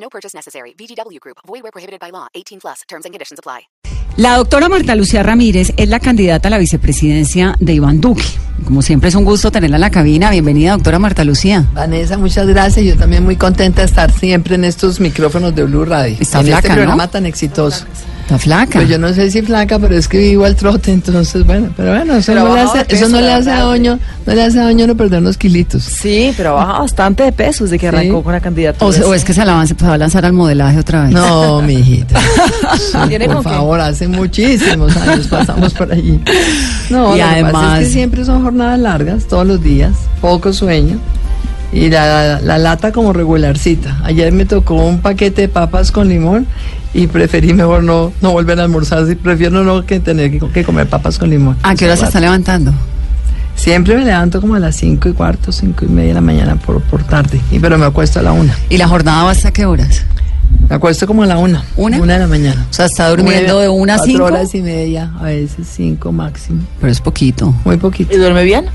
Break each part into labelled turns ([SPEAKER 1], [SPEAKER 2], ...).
[SPEAKER 1] No purchase necessary. VGW Group. Void where prohibited by law. 18 plus. Terms and conditions apply.
[SPEAKER 2] La doctora Marta Lucía Ramírez es la candidata a la vicepresidencia de Iván Duque. Como siempre es un gusto tenerla en la cabina. Bienvenida, doctora Marta Lucía.
[SPEAKER 3] Vanessa, muchas gracias. Yo también muy contenta de estar siempre en estos micrófonos de Blue Radio.
[SPEAKER 2] Está
[SPEAKER 3] en
[SPEAKER 2] flaca,
[SPEAKER 3] este
[SPEAKER 2] ¿no?
[SPEAKER 3] programa tan exitoso.
[SPEAKER 2] Está flaca.
[SPEAKER 3] Pues yo no sé si flaca, pero es que vivo al trote, entonces bueno, pero bueno, eso
[SPEAKER 4] Pero
[SPEAKER 3] no le hace, eso no le hace daño, no le hace daño no perder unos kilitos.
[SPEAKER 4] Sí, pero baja bastante de peso desde que
[SPEAKER 3] Sí.
[SPEAKER 4] arrancó con la candidatura.
[SPEAKER 2] o, es que se, la van- se va a lanzar al modelaje otra vez.
[SPEAKER 3] No, mi hijita.
[SPEAKER 4] ¿Tiene
[SPEAKER 3] por
[SPEAKER 4] con qué?
[SPEAKER 3] favor, hace muchísimos años pasamos por allí.
[SPEAKER 2] Y
[SPEAKER 3] No, lo que pasa
[SPEAKER 2] además-
[SPEAKER 3] es que siempre son jornadas largas, todos los días, poco sueño. Y la, la lata como regularcita. Ayer me tocó un paquete de papas con limón y preferí mejor no, no volver a almorzar. Sí, prefiero no que tener que, que comer papas con limón.
[SPEAKER 2] ¿A qué hora se está levantando?
[SPEAKER 3] Siempre me levanto como a las cinco y cuarto, cinco y media de la mañana por, por tarde. Y, pero me acuesto a la una.
[SPEAKER 2] ¿Y la jornada va hasta qué horas?
[SPEAKER 3] Me acuesto como a la una.
[SPEAKER 2] ¿Una?
[SPEAKER 3] Una de la mañana.
[SPEAKER 2] O sea, está durmiendo de una a cinco.
[SPEAKER 3] horas y media, a veces cinco máximo.
[SPEAKER 2] Pero es poquito.
[SPEAKER 3] Muy poquito.
[SPEAKER 4] ¿Y duerme bien?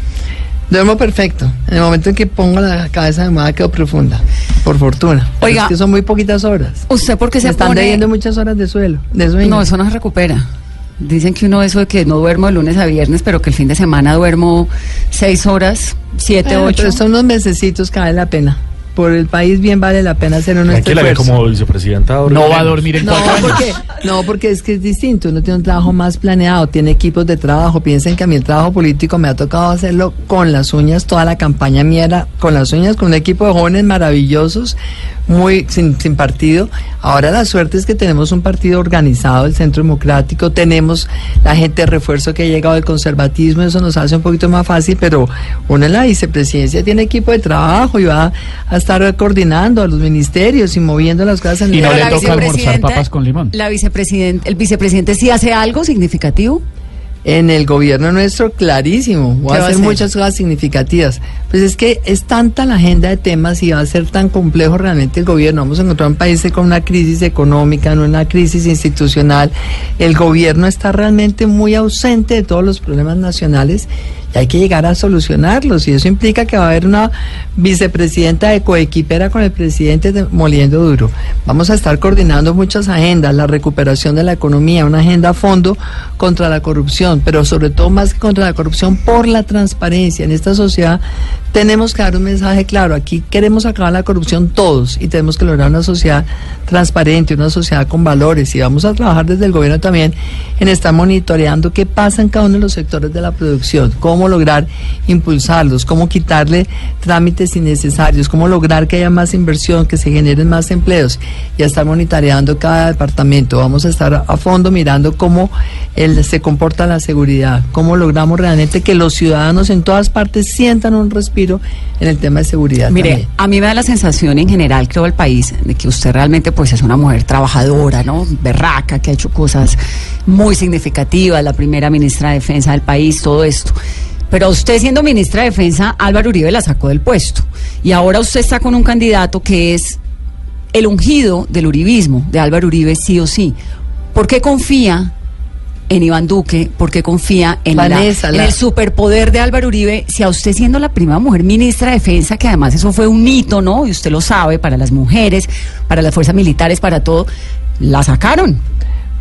[SPEAKER 3] Duermo perfecto. En el momento en que pongo la cabeza de moda quedo profunda. Por fortuna.
[SPEAKER 2] Oiga.
[SPEAKER 3] Es que son muy poquitas horas.
[SPEAKER 2] ¿Usted por qué
[SPEAKER 3] Me
[SPEAKER 2] se
[SPEAKER 3] están
[SPEAKER 2] pone...?
[SPEAKER 3] debiendo muchas horas de suelo. De sueño.
[SPEAKER 2] No, eso no se recupera. Dicen que uno eso de que no duermo de lunes a viernes, pero que el fin de semana duermo seis horas, siete,
[SPEAKER 3] Bueno,
[SPEAKER 2] ocho.
[SPEAKER 3] Pero son unos mesecitos que vale la pena. Por el país bien vale la pena hacer un
[SPEAKER 5] Tranquila que
[SPEAKER 3] esfuerzo.
[SPEAKER 5] como vicepresidenta ahora
[SPEAKER 6] No va a dormir en
[SPEAKER 3] No
[SPEAKER 6] cuatro años.
[SPEAKER 3] porque, no, porque es que es distinto. Uno tiene un trabajo más planeado, tiene equipos de trabajo. Piensen que a mí el trabajo político me ha tocado hacerlo con las uñas. Toda la campaña mía era con las uñas, con un equipo de jóvenes maravillosos, muy sin, sin partido. Ahora la suerte es que tenemos un partido organizado, el Centro Democrático. Tenemos la gente de refuerzo que ha llegado del conservatismo. Eso nos hace un poquito más fácil, pero uno en la vicepresidencia tiene equipo de trabajo y va a estar coordinando a los ministerios y moviendo las cosas en
[SPEAKER 6] Y
[SPEAKER 3] el
[SPEAKER 6] no le toca almorzar papas con limón.
[SPEAKER 2] La vicepresidente, el vicepresidente sí hace algo significativo.
[SPEAKER 3] En el gobierno nuestro, clarísimo. Voy
[SPEAKER 2] ¿Qué
[SPEAKER 3] a
[SPEAKER 2] va a
[SPEAKER 3] hacer
[SPEAKER 2] hacer?
[SPEAKER 3] muchas cosas significativas. Pues es que es tanta la agenda de temas y va a ser tan complejo realmente el gobierno. Vamos a encontrar un país con una crisis económica, no una crisis institucional. El gobierno está realmente muy ausente de todos los problemas nacionales y hay que llegar a solucionarlos. Y eso implica que va a haber una vicepresidenta de coequipera con el presidente de- moliendo duro. Vamos a estar coordinando muchas agendas, la recuperación de la economía, una agenda a fondo contra la corrupción, pero sobre todo más que contra la corrupción por la transparencia. En esta sociedad tenemos que dar un mensaje claro. Aquí queremos acabar la corrupción todos y tenemos que lograr una sociedad transparente, una sociedad con valores. Y vamos a trabajar desde el gobierno también en estar monitoreando qué pasa en cada uno de los sectores de la producción, cómo lograr impulsarlos, cómo quitarle trámites innecesarios, cómo lograr que haya más inversión, que se generen más empleos y a estar monitoreando cada departamento. Vamos a estar a fondo mirando cómo el- se comporta la seguridad, cómo logramos realmente que los ciudadanos en todas partes sientan un respiro en el tema de seguridad.
[SPEAKER 2] Mire,
[SPEAKER 3] también.
[SPEAKER 2] a mí me da la sensación en general, creo, el país, de que usted realmente pues es una mujer trabajadora, ¿no? Berraca, que ha hecho cosas muy significativas, la primera ministra de Defensa del país, todo esto. Pero usted siendo ministra de Defensa, Álvaro Uribe la sacó del puesto. Y ahora usted está con un candidato que es el ungido del uribismo, de Álvaro Uribe, sí o sí. ¿Por qué confía en Iván Duque? ¿Por qué confía en, la-
[SPEAKER 3] Vanessa,
[SPEAKER 2] en
[SPEAKER 3] la-
[SPEAKER 2] el superpoder de Álvaro Uribe? Si a usted siendo la primera mujer ministra de Defensa, que además eso fue un hito, ¿no? Y usted lo sabe, para las mujeres, para las fuerzas militares, para todo, la sacaron.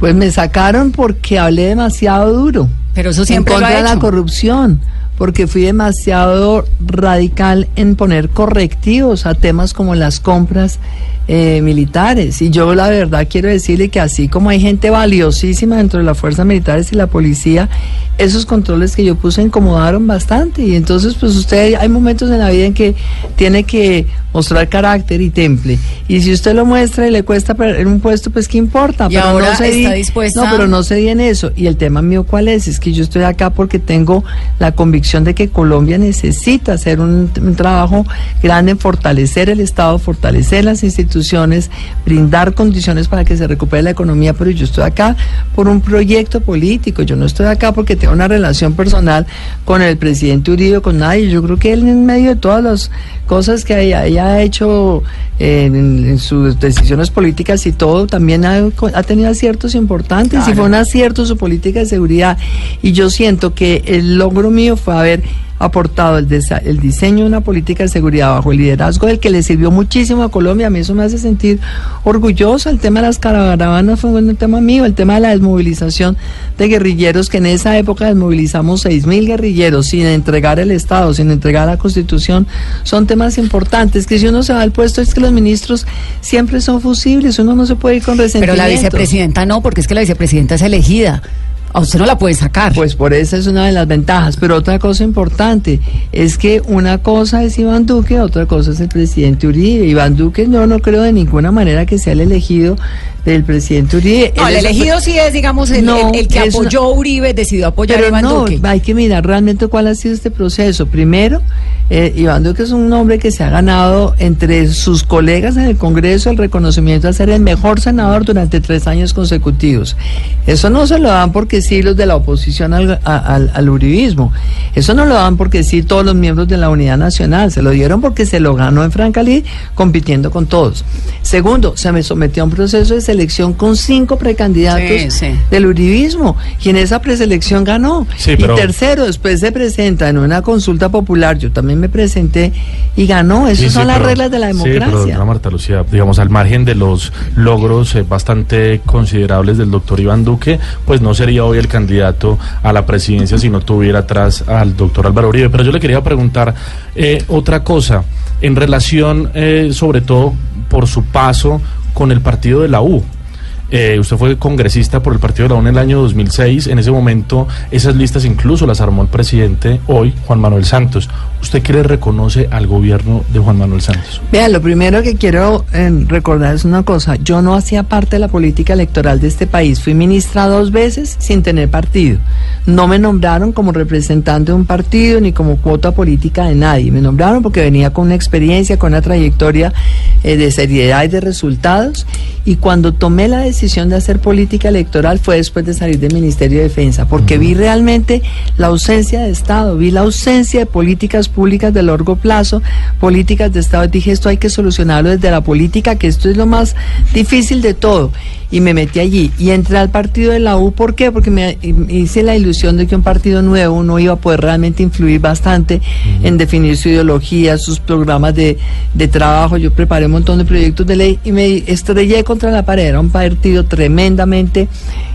[SPEAKER 3] Pues me sacaron porque hablé demasiado duro.
[SPEAKER 2] Pero eso siempre
[SPEAKER 3] en
[SPEAKER 2] lo ha
[SPEAKER 3] contra de la corrupción, porque fui demasiado radical en poner correctivos a temas como las compras eh, militares. Y yo la verdad quiero decirle que así como hay gente valiosísima dentro de las fuerzas militares y la policía, esos controles que yo puse incomodaron bastante. Y entonces, pues usted, hay momentos en la vida en que tiene que mostrar carácter y temple. Y si usted lo muestra y le cuesta perder un puesto, pues qué importa.
[SPEAKER 2] Y
[SPEAKER 3] pero
[SPEAKER 2] ahora
[SPEAKER 3] no se
[SPEAKER 2] está
[SPEAKER 3] di-
[SPEAKER 2] dispuesta-
[SPEAKER 3] No, pero no se di en eso. Y el tema mío, ¿cuál es? Es que yo estoy acá porque tengo la convicción de que Colombia necesita hacer un, un trabajo grande en fortalecer el Estado, fortalecer las instituciones instituciones, brindar condiciones para que se recupere la economía, pero yo estoy acá por un proyecto político, yo no estoy acá porque tengo una relación personal con el presidente Uribe, con nadie, yo creo que él en medio de todas las cosas que haya, haya hecho eh, en, en sus decisiones políticas y todo, también ha, ha tenido aciertos importantes y fue un acierto su política de seguridad y yo siento que el logro mío fue haber aportado el, desa- el diseño de una política de seguridad bajo el liderazgo del que le sirvió muchísimo a Colombia. A mí eso me hace sentir orgullosa. El tema de las caravanas fue un tema mío. El tema de la desmovilización de guerrilleros, que en esa época desmovilizamos seis mil guerrilleros sin entregar el Estado, sin entregar la Constitución, son temas importantes. Que si uno se va al puesto es que los ministros siempre son fusibles. Uno no se puede ir con
[SPEAKER 2] Pero
[SPEAKER 3] resentimientos.
[SPEAKER 2] la vicepresidenta no, porque es que la vicepresidenta es elegida. A usted no la puede sacar.
[SPEAKER 3] Pues por eso es una de las ventajas. Pero otra cosa importante es que una cosa es Iván Duque, otra cosa es el presidente Uribe. Iván Duque no, no creo de ninguna manera que sea el elegido del presidente Uribe.
[SPEAKER 2] no, el elegido sí es, digamos, el,
[SPEAKER 3] No,
[SPEAKER 2] el- el que
[SPEAKER 3] una-
[SPEAKER 2] apoyó Uribe, decidió apoyar a Iván
[SPEAKER 3] no,
[SPEAKER 2] Duque.
[SPEAKER 3] hay que mirar realmente cuál ha sido este proceso. Primero, eh, Iván Duque es un hombre que se ha ganado entre sus colegas en el Congreso el reconocimiento de ser el mejor senador durante tres años consecutivos. Eso no se lo dan porque sí los de la oposición al, al, al uribismo. Eso no lo dan porque sí todos los miembros de la Unidad Nacional. Se lo dieron porque se lo ganó en Francalí compitiendo con todos. Segundo, se me sometió a un proceso de selección con cinco precandidatos
[SPEAKER 2] Sí, sí.
[SPEAKER 3] del uribismo y en esa preselección ganó.
[SPEAKER 5] Sí,
[SPEAKER 3] y tercero, después se presenta en una consulta popular, yo también me presenté y ganó. Esas
[SPEAKER 5] Sí, sí,
[SPEAKER 3] son las
[SPEAKER 5] pero-
[SPEAKER 3] reglas de la
[SPEAKER 5] Sí, pero
[SPEAKER 3] democracia.
[SPEAKER 5] Marta Lucía, digamos, al margen de los logros eh, bastante considerables del doctor Iván Duque, pues no sería hoy el candidato a la presidencia si no tuviera atrás al doctor Álvaro Uribe. Pero yo le quería preguntar eh, otra cosa, en relación eh, sobre todo por su paso con el partido de la U. Eh, usted fue congresista por el Partido de la U en el año 2006. En ese momento, esas listas incluso las armó el presidente hoy, Juan Manuel Santos. ¿Usted qué le reconoce al gobierno de Juan Manuel Santos?
[SPEAKER 3] Vean, lo primero que quiero eh, recordar es una cosa. Yo no hacía parte de la política electoral de este país. Fui ministra dos veces sin tener partido. No me nombraron como representante de un partido ni como cuota política de nadie. Me nombraron porque venía con una experiencia, con una trayectoria eh, de seriedad y de resultados. Y cuando tomé la decisión de hacer política electoral fue después de salir del Ministerio de Defensa, porque vi realmente la ausencia de Estado, vi la ausencia de políticas públicas de largo plazo, políticas de Estado. Dije, esto hay que solucionarlo desde la política, que esto es lo más difícil de todo. Y me metí allí y entré al partido de la U. ¿Por qué? Porque me hice la ilusión de que un partido nuevo no iba a poder realmente influir bastante en definir su ideología, sus programas de, de trabajo. Yo preparé un montón de proyectos de ley y me estrellé contra la pared. Era un partido tremendamente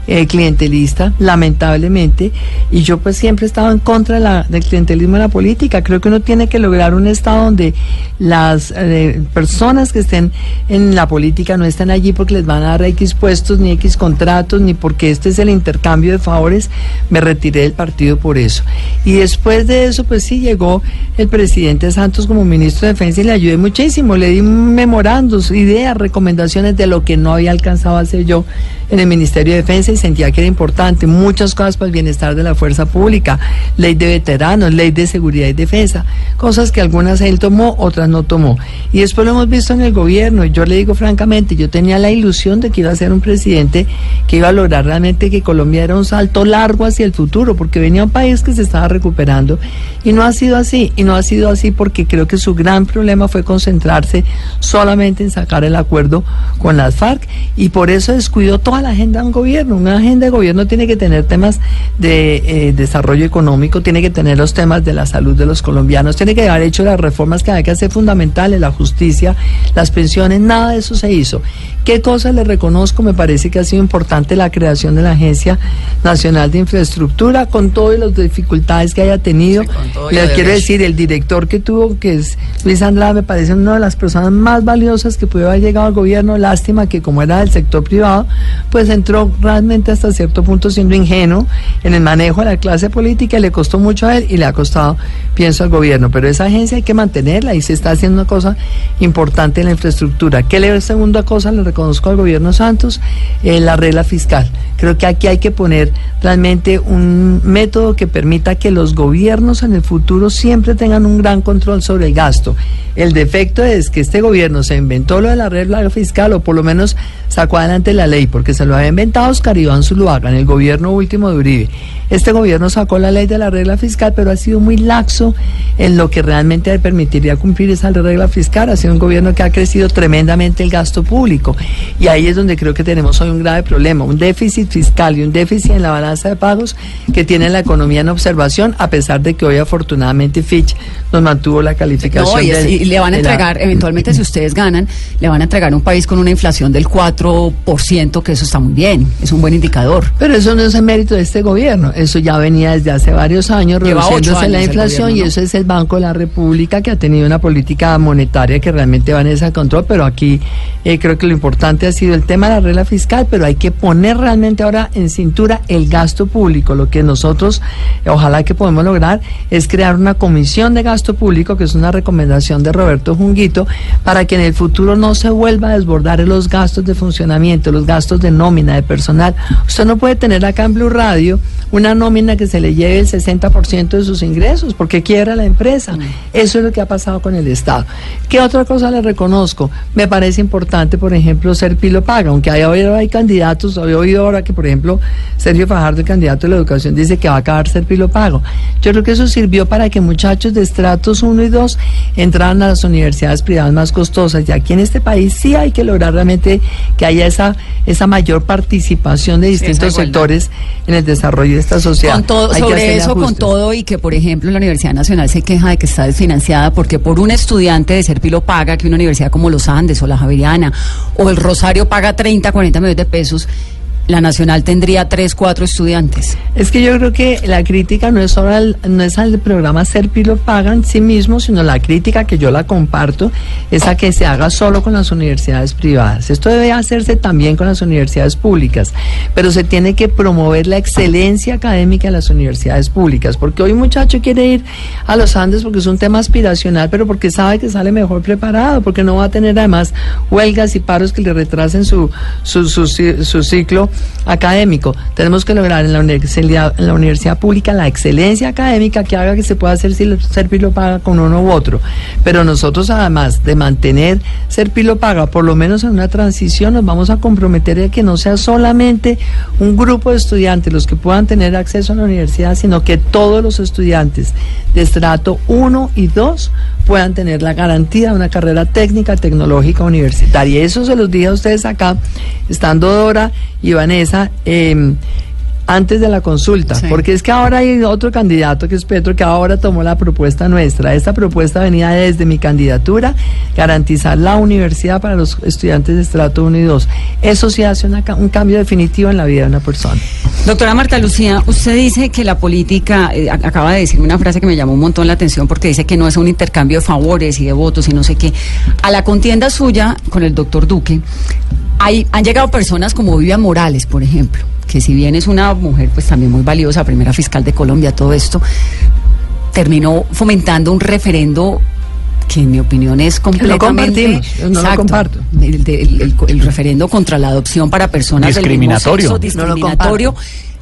[SPEAKER 3] eh, clientelista, lamentablemente, y yo pues siempre he estado en contra del clientelismo en la política. Creo que uno tiene que lograr un estado donde las eh, personas que estén en la política no estén allí porque les van a dar X puestos, ni X contratos, ni porque este es el intercambio de favores. Me retiré del partido por eso. Y después de eso, pues sí, llegó el presidente Santos como ministro de Defensa y le ayudé muchísimo. Le di memorandos, ideas, recomendaciones de lo que no había alcanzado a yo en el Ministerio de Defensa y sentía que era importante. Muchas cosas para el bienestar de la fuerza pública, ley de veteranos, ley de seguridad y defensa, cosas que algunas él tomó, otras no tomó. Y después lo hemos visto en el gobierno. Y yo le digo francamente, yo tenía la ilusión de que iba a ser un presidente que iba a lograr realmente que Colombia era un salto largo hacia el futuro, porque venía un país que se estaba recuperando y no ha sido así. Y no ha sido así porque creo que su gran problema fue concentrarse solamente en sacar el acuerdo con las FARC y por eso descuidó toda la agenda de un gobierno. Una agenda de gobierno tiene que tener temas de eh, desarrollo económico, tiene que tener los temas de la salud de los colombianos, tiene que haber hecho las reformas que hay que hacer fundamentales, la justicia, las pensiones, nada de eso se hizo. ¿Qué cosas le reconozco? Me parece que ha sido importante la creación de la Agencia Nacional de Infraestructura, con todas las dificultades que haya tenido.
[SPEAKER 2] y
[SPEAKER 3] Le quiero decir, el director que tuvo, que es Luis Andrade, me parece una de las personas más valiosas que pudo haber llegado al gobierno. Lástima que como era del sector privado, pues entró realmente hasta cierto punto siendo ingenuo en el manejo de la clase política. Le costó mucho a él y le ha costado, pienso, al gobierno. Pero esa agencia hay que mantenerla y se está haciendo una cosa importante en la infraestructura. ¿Qué le segunda cosa le reconozco al gobierno Santos, eh, la regla fiscal. Creo que aquí hay que poner realmente un método que permita que los gobiernos en el futuro siempre tengan un gran control sobre el gasto. El defecto es que este gobierno se inventó lo de la regla fiscal o por lo menos sacó adelante la ley, porque se lo había inventado Oscar Iván Zuluaga en el gobierno último de Uribe. Este gobierno sacó la ley de la regla fiscal, pero ha sido muy laxo en lo que realmente permitiría cumplir esa regla fiscal. Ha sido un gobierno que ha crecido tremendamente el gasto público. Y ahí es donde creo que tenemos hoy un grave problema, un déficit fiscal y un déficit en la balanza de pagos que tiene la economía en observación, a pesar de que hoy afortunadamente Fitch nos mantuvo la calificación.
[SPEAKER 2] No, y, es-
[SPEAKER 3] del-
[SPEAKER 2] y le van a
[SPEAKER 3] la-
[SPEAKER 2] entregar, eventualmente si ustedes ganan, le van a entregar un país con una inflación del 4%, que eso está muy bien, es un buen indicador.
[SPEAKER 3] Pero eso no es el mérito de este gobierno, eso ya venía desde hace varios años
[SPEAKER 2] Lleva
[SPEAKER 3] reduciéndose la
[SPEAKER 2] años
[SPEAKER 3] inflación
[SPEAKER 2] gobierno,
[SPEAKER 3] y eso es el Banco de la República que ha tenido una política monetaria que realmente va en ese control, pero aquí eh, creo que lo importante ha sido el tema de la regla fiscal, pero hay que poner realmente ahora en cintura el gasto público. Lo que nosotros, eh, ojalá que podemos lograr, es crear una comisión de gasto público, que es una recomendación de Roberto Junguito, para que en el futuro no se vuelva a desbordar los gastos de funcionamiento, los gastos de nómina, de personal. Usted no puede tener acá en Blue Radio una nómina que se le lleve el 60% de sus ingresos, porque quiebra la empresa. Eso es lo que ha pasado con el Estado. ¿Qué otra cosa le reconozco? Me parece importante, por ejemplo, ser pilo paga, aunque hay, hay candidatos, había oído ahora que, por ejemplo, Sergio Fajardo, el candidato de la educación, dice que va a acabar ser pilo pago. Yo creo que eso sirvió para que muchachos de estratos 1 y 2 entraran a las universidades privadas más costosas. Y aquí en este país sí hay que lograr realmente que haya esa, esa mayor participación de distintos sectores en el desarrollo de esta sociedad.
[SPEAKER 2] Con todo,
[SPEAKER 3] Hay que
[SPEAKER 2] sobre eso, con todo, y que, por ejemplo, la Universidad Nacional se queja de que está desfinanciada porque por un estudiante de Serpilo paga que una universidad como los Andes o la Javeriana o el Rosario paga 30, 40 millones de pesos, la Nacional tendría 3, 4 estudiantes.
[SPEAKER 3] Es que yo creo que la crítica no es solo al, no es al programa Serpilo Paga en sí mismo, sino la crítica que yo la comparto es a que se haga solo con las universidades privadas. Esto debe hacerse también con las universidades públicas, pero se tiene que promover la excelencia académica en las universidades públicas, porque hoy un muchacho quiere ir a los Andes porque es un tema aspiracional, pero porque sabe que sale mejor preparado, porque no va a tener además huelgas y paros que le retrasen su, su, su ciclo académico. Tenemos que lograr en la, universidad, en la universidad pública la excelencia académica que haga que se pueda hacer si Serpilo paga con uno u otro. Pero nosotros además de mantener Serpilo paga, por lo menos en una transición, nos vamos a comprometer a que no sea solamente un grupo de estudiantes los que puedan tener acceso a la universidad, sino que todos los estudiantes de estrato 1 y 2 puedan tener la garantía de una carrera técnica, tecnológica, universitaria. Y eso se los dije a ustedes acá, estando Dora y Vanessa, eh, antes de la consulta,
[SPEAKER 2] Sí.
[SPEAKER 3] porque es que ahora hay otro candidato que es Petro que ahora tomó la propuesta nuestra. Esta propuesta venía desde mi candidatura, garantizar la universidad para los estudiantes de estrato 1 y 2. Eso sí hace una un cambio definitivo en la vida de una persona.
[SPEAKER 2] Doctora Marta Lucía, usted dice que la política, eh, ac- acaba de decirme una frase que me llamó un montón la atención porque dice que no es un intercambio de favores y de votos y no sé qué. A la contienda suya con el doctor Duque, hay, han llegado personas como Vivian Morales, por ejemplo, que si bien es una mujer pues también muy valiosa, primera fiscal de Colombia, todo esto, terminó fomentando un referendo que en mi opinión es completamente
[SPEAKER 3] no lo
[SPEAKER 2] Exacto.
[SPEAKER 3] comparto.
[SPEAKER 2] El, de- el- el- el referendo contra la adopción para personas
[SPEAKER 5] Discriminatorio.
[SPEAKER 2] del mismo sexo,
[SPEAKER 3] No lo
[SPEAKER 2] discriminatorio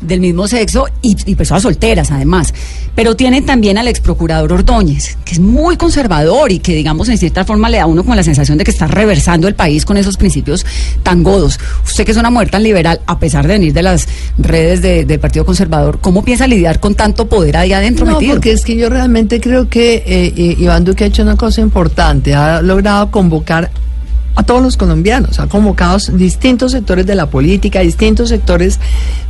[SPEAKER 2] del mismo sexo y, y personas solteras además. Pero tiene también al ex procurador Ordóñez, que es muy conservador y que digamos en cierta forma le da a uno como la sensación de que está reversando el país con esos principios tan godos. Usted que es una mujer tan liberal, a pesar de venir de las redes de- del Partido Conservador, ¿cómo piensa lidiar con tanto poder ahí adentro
[SPEAKER 3] No,
[SPEAKER 2] metido?
[SPEAKER 3] porque es que yo realmente creo que eh, eh, Iván Duque ha hecho una cosa importante, ha logrado convocar a todos los colombianos, ha convocado distintos sectores de la política, distintos sectores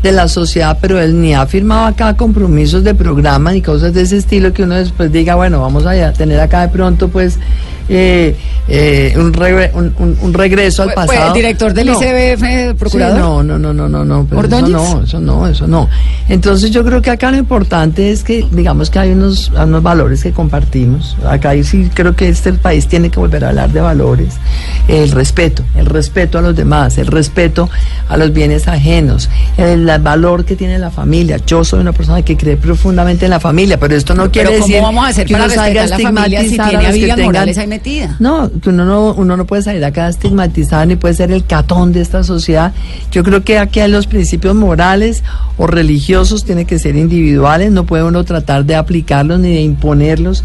[SPEAKER 3] de la sociedad, pero él ni ha firmado acá compromisos de programa ni cosas de ese estilo que uno después diga, bueno, vamos a tener acá de pronto pues eh, eh, un, regre- un, un- un regreso al pasado.
[SPEAKER 2] el director del
[SPEAKER 3] No.
[SPEAKER 2] ICBF, procurador.
[SPEAKER 3] Sí, no, no, no, no, no, no, pero eso no, eso no, eso no. Entonces yo creo que acá lo importante es que digamos que hay unos, unos valores que compartimos. Acá yo sí creo que este país tiene que volver a hablar de valores. El respeto, el respeto a los demás, el respeto a los bienes ajenos, el, valor que tiene la familia. Yo soy una persona que cree profundamente en la familia, pero esto no quiere
[SPEAKER 2] Pero
[SPEAKER 3] decir
[SPEAKER 2] ¿cómo vamos a hacer
[SPEAKER 3] que
[SPEAKER 2] para
[SPEAKER 3] uno salga
[SPEAKER 2] la familia si
[SPEAKER 3] estigmatizar
[SPEAKER 2] tiene a
[SPEAKER 3] los que
[SPEAKER 2] Vivian
[SPEAKER 3] tengan-
[SPEAKER 2] Morales ahí metida?
[SPEAKER 3] no, uno no, uno no puede salir acá estigmatizado ni puede ser el catón de esta sociedad. Yo creo que aquí hay los principios morales o religiosos tienen que ser individuales, no puede uno tratar de aplicarlos ni de imponerlos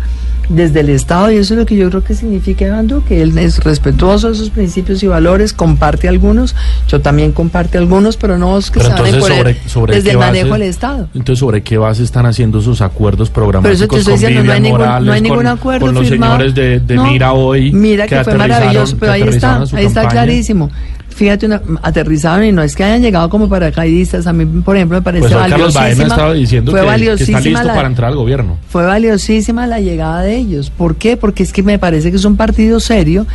[SPEAKER 3] desde el Estado y eso es lo que yo creo que significa Iván Duque. Él es respetuoso de sus principios y valores, comparte algunos, yo también comparte algunos, pero no es que
[SPEAKER 5] Pero
[SPEAKER 3] se van a
[SPEAKER 5] entonces, sobre, sobre
[SPEAKER 3] desde el
[SPEAKER 5] base-
[SPEAKER 3] manejo del Estado.
[SPEAKER 5] Entonces, ¿sobre qué base están haciendo sus acuerdos
[SPEAKER 3] Pero eso
[SPEAKER 5] programáticos
[SPEAKER 3] te estoy
[SPEAKER 5] con
[SPEAKER 3] diciendo, no hay ningún,
[SPEAKER 5] Morales,
[SPEAKER 3] no hay ningún
[SPEAKER 5] con,
[SPEAKER 3] acuerdo
[SPEAKER 5] con los
[SPEAKER 3] firmado.
[SPEAKER 5] señores de, de
[SPEAKER 3] No,
[SPEAKER 5] Mira hoy?
[SPEAKER 3] Mira que, fue maravilloso, pero ahí está, ahí está
[SPEAKER 5] campaña?
[SPEAKER 3] clarísimo. Fíjate, una, aterrizaron y no es que hayan llegado como paracaidistas. A mí, por ejemplo, me parece
[SPEAKER 5] Pues Carlos
[SPEAKER 3] valiosísima.
[SPEAKER 5] diciendo
[SPEAKER 3] fue
[SPEAKER 5] que, que está
[SPEAKER 3] valiosísima
[SPEAKER 5] listo
[SPEAKER 3] la-
[SPEAKER 5] para entrar al gobierno.
[SPEAKER 3] fue valiosísima la llegada de ellos. ¿Por qué? Porque es que me parece que es un partido serio,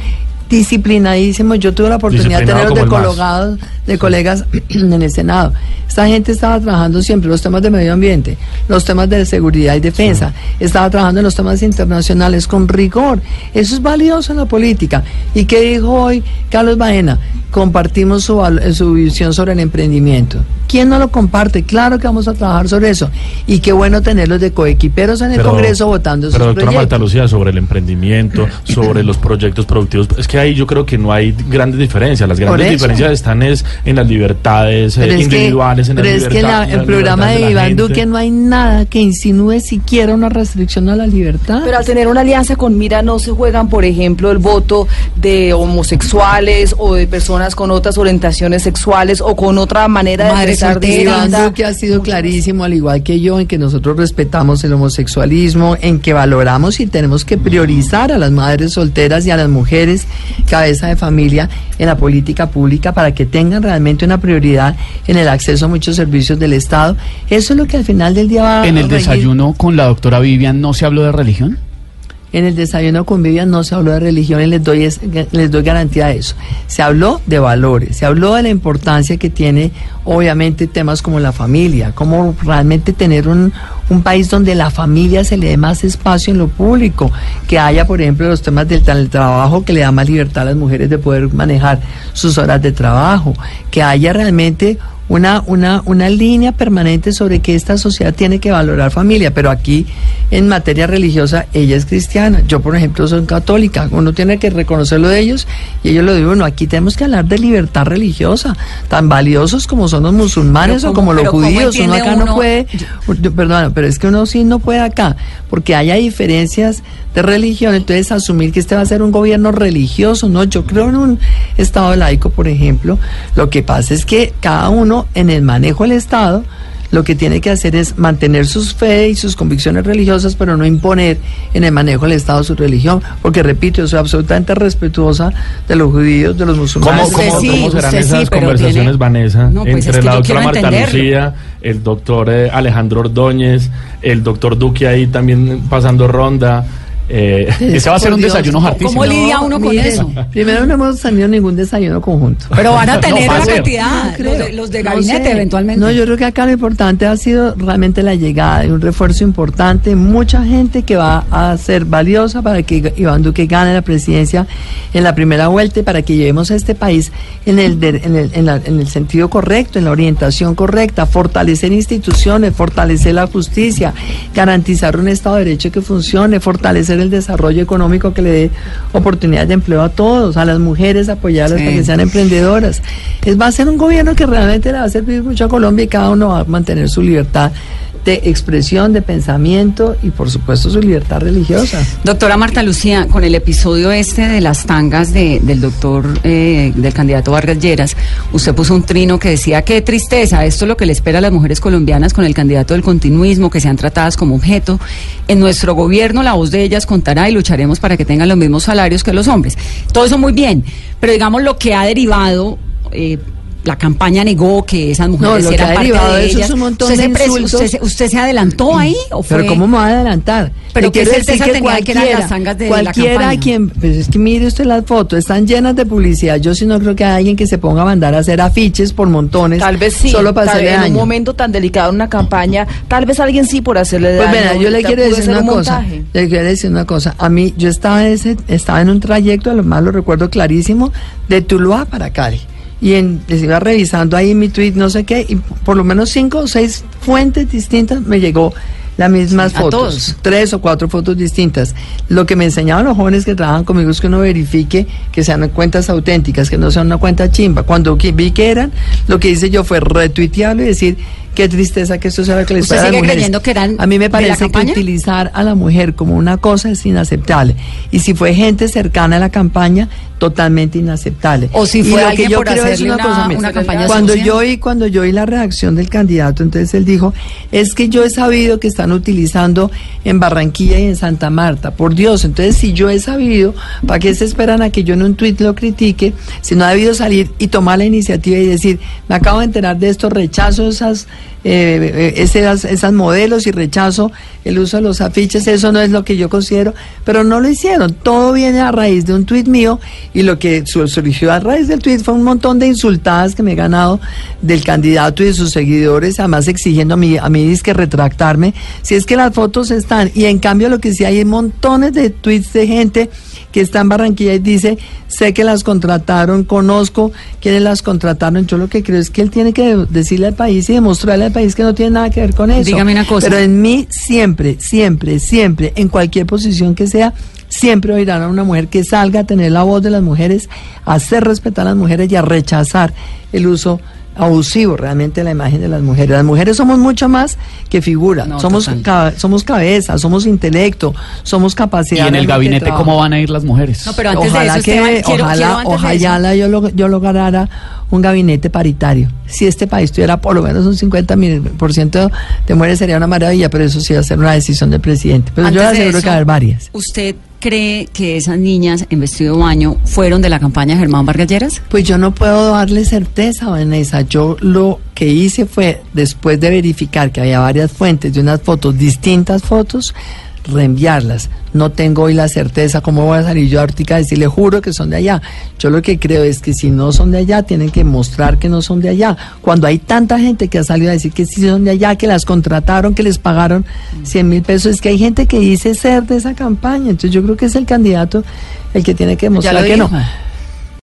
[SPEAKER 3] disciplinadísimo. Yo tuve la oportunidad de tenerlos de colocados, de colegas en el Senado. Esta gente estaba trabajando siempre los temas de medio ambiente, los temas de seguridad y defensa. Estaba trabajando en los temas internacionales con rigor. Eso es valioso en la política. ¿Y qué dijo hoy Carlos Baena? Compartimos su, su visión sobre el emprendimiento. ¿Quién no lo comparte? Claro que vamos a trabajar sobre eso. Y qué bueno tenerlos de coequiperos en el Congreso votando
[SPEAKER 5] Pero
[SPEAKER 3] esos
[SPEAKER 5] doctora Marta
[SPEAKER 3] proyectos.
[SPEAKER 5] Lucía, sobre el emprendimiento, sobre los proyectos productivos, es que ahí yo creo que no hay grandes diferencias. Las grandes diferencias están es en las libertades eh,
[SPEAKER 3] Pero es que,
[SPEAKER 5] individuales, en
[SPEAKER 3] pero es que en la- el programa de Iván
[SPEAKER 5] gente.
[SPEAKER 3] Duque no hay nada que insinúe siquiera una restricción a la libertad.
[SPEAKER 4] Pero al tener una alianza con Mira no se juegan, por ejemplo, el voto de homosexuales o de personas con otras orientaciones sexuales o con otra manera de
[SPEAKER 2] Solteras.
[SPEAKER 3] Iván. Duque ha sido clarísimo, al igual que yo, en que nosotros respetamos el homosexualismo, en que valoramos y tenemos que priorizar a las madres solteras y a las mujeres cabeza de familia en la política pública para que tengan realmente una prioridad en el acceso a muchos servicios del Estado. Eso es lo que al final del día va
[SPEAKER 6] En
[SPEAKER 3] a
[SPEAKER 6] el
[SPEAKER 3] regir-
[SPEAKER 6] desayuno con la doctora Vivian no se habló de religión.
[SPEAKER 3] En el desayuno con Vivian no se habló de religión y les doy, es- les doy garantía de eso. Se habló de valores, se habló de la importancia que tiene, obviamente, temas como la familia, como realmente tener un, un país donde la familia se le dé más espacio en lo público, que haya, por ejemplo, los temas del tra- trabajo que le da más libertad a las mujeres de poder manejar sus horas de trabajo, que haya realmente una, una, una línea permanente sobre que esta sociedad tiene que valorar familia, pero aquí en materia religiosa ella es cristiana, yo por ejemplo soy católica, uno tiene que reconocerlo de ellos y ellos lo digo, bueno, aquí tenemos que hablar de libertad religiosa, tan valiosos como son los musulmanes
[SPEAKER 2] Pero
[SPEAKER 3] o
[SPEAKER 2] ¿cómo-
[SPEAKER 3] como los judíos, uno acá no puede, perdón, pero es que uno sí no puede acá, porque haya diferencias de religión, entonces asumir que este va a ser un gobierno religioso, no, yo creo en un Estado laico, por ejemplo, lo que pasa es que cada uno en el manejo del Estado lo que tiene que hacer es mantener sus fe y sus convicciones religiosas, pero no imponer en el manejo del Estado su religión, porque repito, yo soy absolutamente respetuosa de los judíos, de los
[SPEAKER 5] ¿Cómo,
[SPEAKER 3] musulmanes.
[SPEAKER 5] Cómo,
[SPEAKER 2] sí,
[SPEAKER 5] cómo serán
[SPEAKER 2] sí,
[SPEAKER 5] esas conversaciones,
[SPEAKER 2] tiene-
[SPEAKER 5] Vanessa,
[SPEAKER 2] No, pues es
[SPEAKER 5] entre
[SPEAKER 2] que
[SPEAKER 5] la doctora Marta
[SPEAKER 2] entenderlo.
[SPEAKER 5] Lucía, el doctor eh, Alejandro Ordóñez, el doctor Duque ahí también pasando ronda? Eh,
[SPEAKER 6] Ese va a ser un
[SPEAKER 3] Dios,
[SPEAKER 6] desayuno hartísimo.
[SPEAKER 2] ¿Cómo lidia uno con
[SPEAKER 3] Miren,
[SPEAKER 2] eso?
[SPEAKER 3] Primero no hemos tenido ningún desayuno conjunto.
[SPEAKER 2] Pero van a tener
[SPEAKER 6] va a
[SPEAKER 2] la
[SPEAKER 6] ser.
[SPEAKER 2] cantidad, los de, los de
[SPEAKER 3] No
[SPEAKER 2] gabinete
[SPEAKER 3] sé.
[SPEAKER 2] eventualmente.
[SPEAKER 3] No, yo creo que acá lo importante ha sido realmente la llegada de un refuerzo importante, mucha gente que va a ser valiosa para que Iván Duque gane la presidencia en la primera vuelta y para que llevemos a este país en el, de- en el, en la- en el sentido correcto, en la orientación correcta, fortalecer instituciones, fortalecer la justicia, garantizar un Estado de Derecho que funcione, fortalecer el desarrollo económico que le dé oportunidades de empleo a todos, a las mujeres, apoyarlas
[SPEAKER 2] Sí.
[SPEAKER 3] para que sean emprendedoras. Es, va a ser un gobierno que realmente le va a servir mucho a Colombia y cada uno va a mantener su libertad de expresión, de pensamiento y por supuesto su libertad religiosa.
[SPEAKER 2] Doctora Marta Lucía, con el episodio este de las tangas de- del doctor, eh, del candidato Vargas Lleras, usted puso un trino que decía, qué tristeza, esto es lo que le espera a las mujeres colombianas con el candidato del continuismo, que sean tratadas como objeto. En nuestro gobierno la voz de ellas contará y lucharemos para que tengan los mismos salarios que los hombres. Todo eso muy bien, pero digamos lo que ha derivado... eh, la campaña negó que esas mujeres
[SPEAKER 3] lo que
[SPEAKER 2] eran
[SPEAKER 3] ha
[SPEAKER 2] parte
[SPEAKER 3] derivado de eso es
[SPEAKER 2] ellas.
[SPEAKER 3] un montón
[SPEAKER 2] ¿Usted,
[SPEAKER 3] de
[SPEAKER 2] se usted, se- usted se adelantó ahí o fue?
[SPEAKER 3] Pero ¿cómo me va a adelantar?
[SPEAKER 2] Pero ¿qué
[SPEAKER 3] quiero
[SPEAKER 2] certeza
[SPEAKER 3] decir
[SPEAKER 2] tenía que eran las zangas de la
[SPEAKER 3] cualquiera
[SPEAKER 2] campaña?
[SPEAKER 3] quien, pues es que mire usted las fotos, están llenas de publicidad. Yo sí no creo que haya alguien que se ponga a mandar a hacer afiches por montones.
[SPEAKER 4] Tal vez sí,
[SPEAKER 3] Solo para hacerle
[SPEAKER 4] en un momento tan delicado en una campaña, tal vez alguien sí por hacerle
[SPEAKER 3] Pues
[SPEAKER 4] daño.
[SPEAKER 3] mira, yo le quiero decir una
[SPEAKER 4] un
[SPEAKER 3] cosa.
[SPEAKER 4] montaje.
[SPEAKER 3] Le quiero decir una cosa. A mí, yo estaba, en ese, estaba en un trayecto, a lo más lo recuerdo clarísimo, de Tuluá para Cali. Y en, les iba revisando ahí mi tweet, no sé qué, y por lo menos cinco o seis fuentes distintas me llegó las mismas fotos.
[SPEAKER 2] todos.
[SPEAKER 3] Tres o cuatro fotos distintas. Lo que me enseñaban los jóvenes que trabajan conmigo es que uno verifique que sean cuentas auténticas, que no sean una cuenta chimba. Cuando vi que eran, lo que hice yo fue retuitearlo y decir, qué tristeza que esto sea lo que les
[SPEAKER 2] ¿Usted
[SPEAKER 3] pasa a las
[SPEAKER 2] sigue
[SPEAKER 3] mujeres".
[SPEAKER 2] creyendo que eran
[SPEAKER 3] A mí me parece que utilizar a la mujer como una cosa es inaceptable. Y si fue gente cercana a la campaña, totalmente inaceptable.
[SPEAKER 2] O si
[SPEAKER 3] Y
[SPEAKER 2] fue
[SPEAKER 3] lo
[SPEAKER 2] alguien
[SPEAKER 3] que yo
[SPEAKER 2] por
[SPEAKER 3] creo es
[SPEAKER 2] hacerle
[SPEAKER 3] una
[SPEAKER 2] una-
[SPEAKER 3] cosa, mira,
[SPEAKER 2] una campaña
[SPEAKER 3] cuando
[SPEAKER 2] sucia.
[SPEAKER 3] yo oí cuando yo oí la reacción del candidato, entonces él dijo, es que yo he sabido que están utilizando en Barranquilla y en Santa Marta, por Dios, entonces si yo he sabido, ¿para qué se esperan a que yo en un tuit lo critique? Si no ha debido salir y tomar la iniciativa y decir, me acabo de enterar de esto, rechazo esas, eh, esas, modelos y rechazo el uso de los afiches, eso no es lo que yo considero, pero no lo hicieron, todo viene a raíz de un tuit mío y lo que su- surgió a raíz del tuit fue un montón de insultadas que me he ganado del candidato y de sus seguidores, además exigiendo a mí, a mí disque retractarme, si es que las fotos están, y en cambio lo que sí hay es montones de tweets de gente que está en Barranquilla y dice, sé que las contrataron, conozco quiénes las contrataron, yo lo que creo es que él tiene que decirle al país y demostrarle al país que no tiene nada que ver con eso.
[SPEAKER 2] Dígame una cosa.
[SPEAKER 3] Pero en mí siempre, siempre, siempre, en cualquier posición que sea, siempre oirán a una mujer que salga a tener la voz de las mujeres, a hacer respetar a las mujeres y a rechazar el uso abusivo realmente la imagen de las mujeres. Las mujeres somos mucho más que figura,
[SPEAKER 2] No,
[SPEAKER 3] somos, ca- somos cabeza, somos intelecto, somos
[SPEAKER 6] Y
[SPEAKER 3] capacidad.
[SPEAKER 6] en el gabinete. ¿cómo van a ir las mujeres?
[SPEAKER 2] No, pero antes
[SPEAKER 3] ojalá
[SPEAKER 2] de eso,
[SPEAKER 3] que,
[SPEAKER 2] Esteban, quiero, quiero
[SPEAKER 3] ojalá,
[SPEAKER 2] antes de eso.
[SPEAKER 3] ojalá yo, lo- yo lograra un gabinete paritario. Si este país tuviera por lo menos un 50 mil por ciento de mujeres sería una maravilla, pero eso sí va a ser una decisión del presidente. Pero yo
[SPEAKER 2] Antes
[SPEAKER 3] le
[SPEAKER 2] de
[SPEAKER 3] aseguro
[SPEAKER 2] eso,
[SPEAKER 3] que va a haber varias.
[SPEAKER 2] ¿Usted cree que esas niñas en vestido de baño fueron de la campaña de Germán Vargas Lleras?
[SPEAKER 3] Pues yo no puedo darle certeza, Vanessa. Yo lo que hice fue, después de verificar que había varias fuentes de unas fotos, distintas fotos, reenviarlas. No tengo hoy la certeza cómo voy a salir yo a Ártica a decirle juro que son de allá. Yo lo que creo es que si no son de allá, tienen que mostrar que no son de allá. Cuando hay tanta gente que ha salido a decir que sí son de allá, que las contrataron, que les pagaron 100 mil pesos, es que hay gente que dice ser de esa campaña. Entonces yo creo que es el candidato el que tiene que mostrar que no.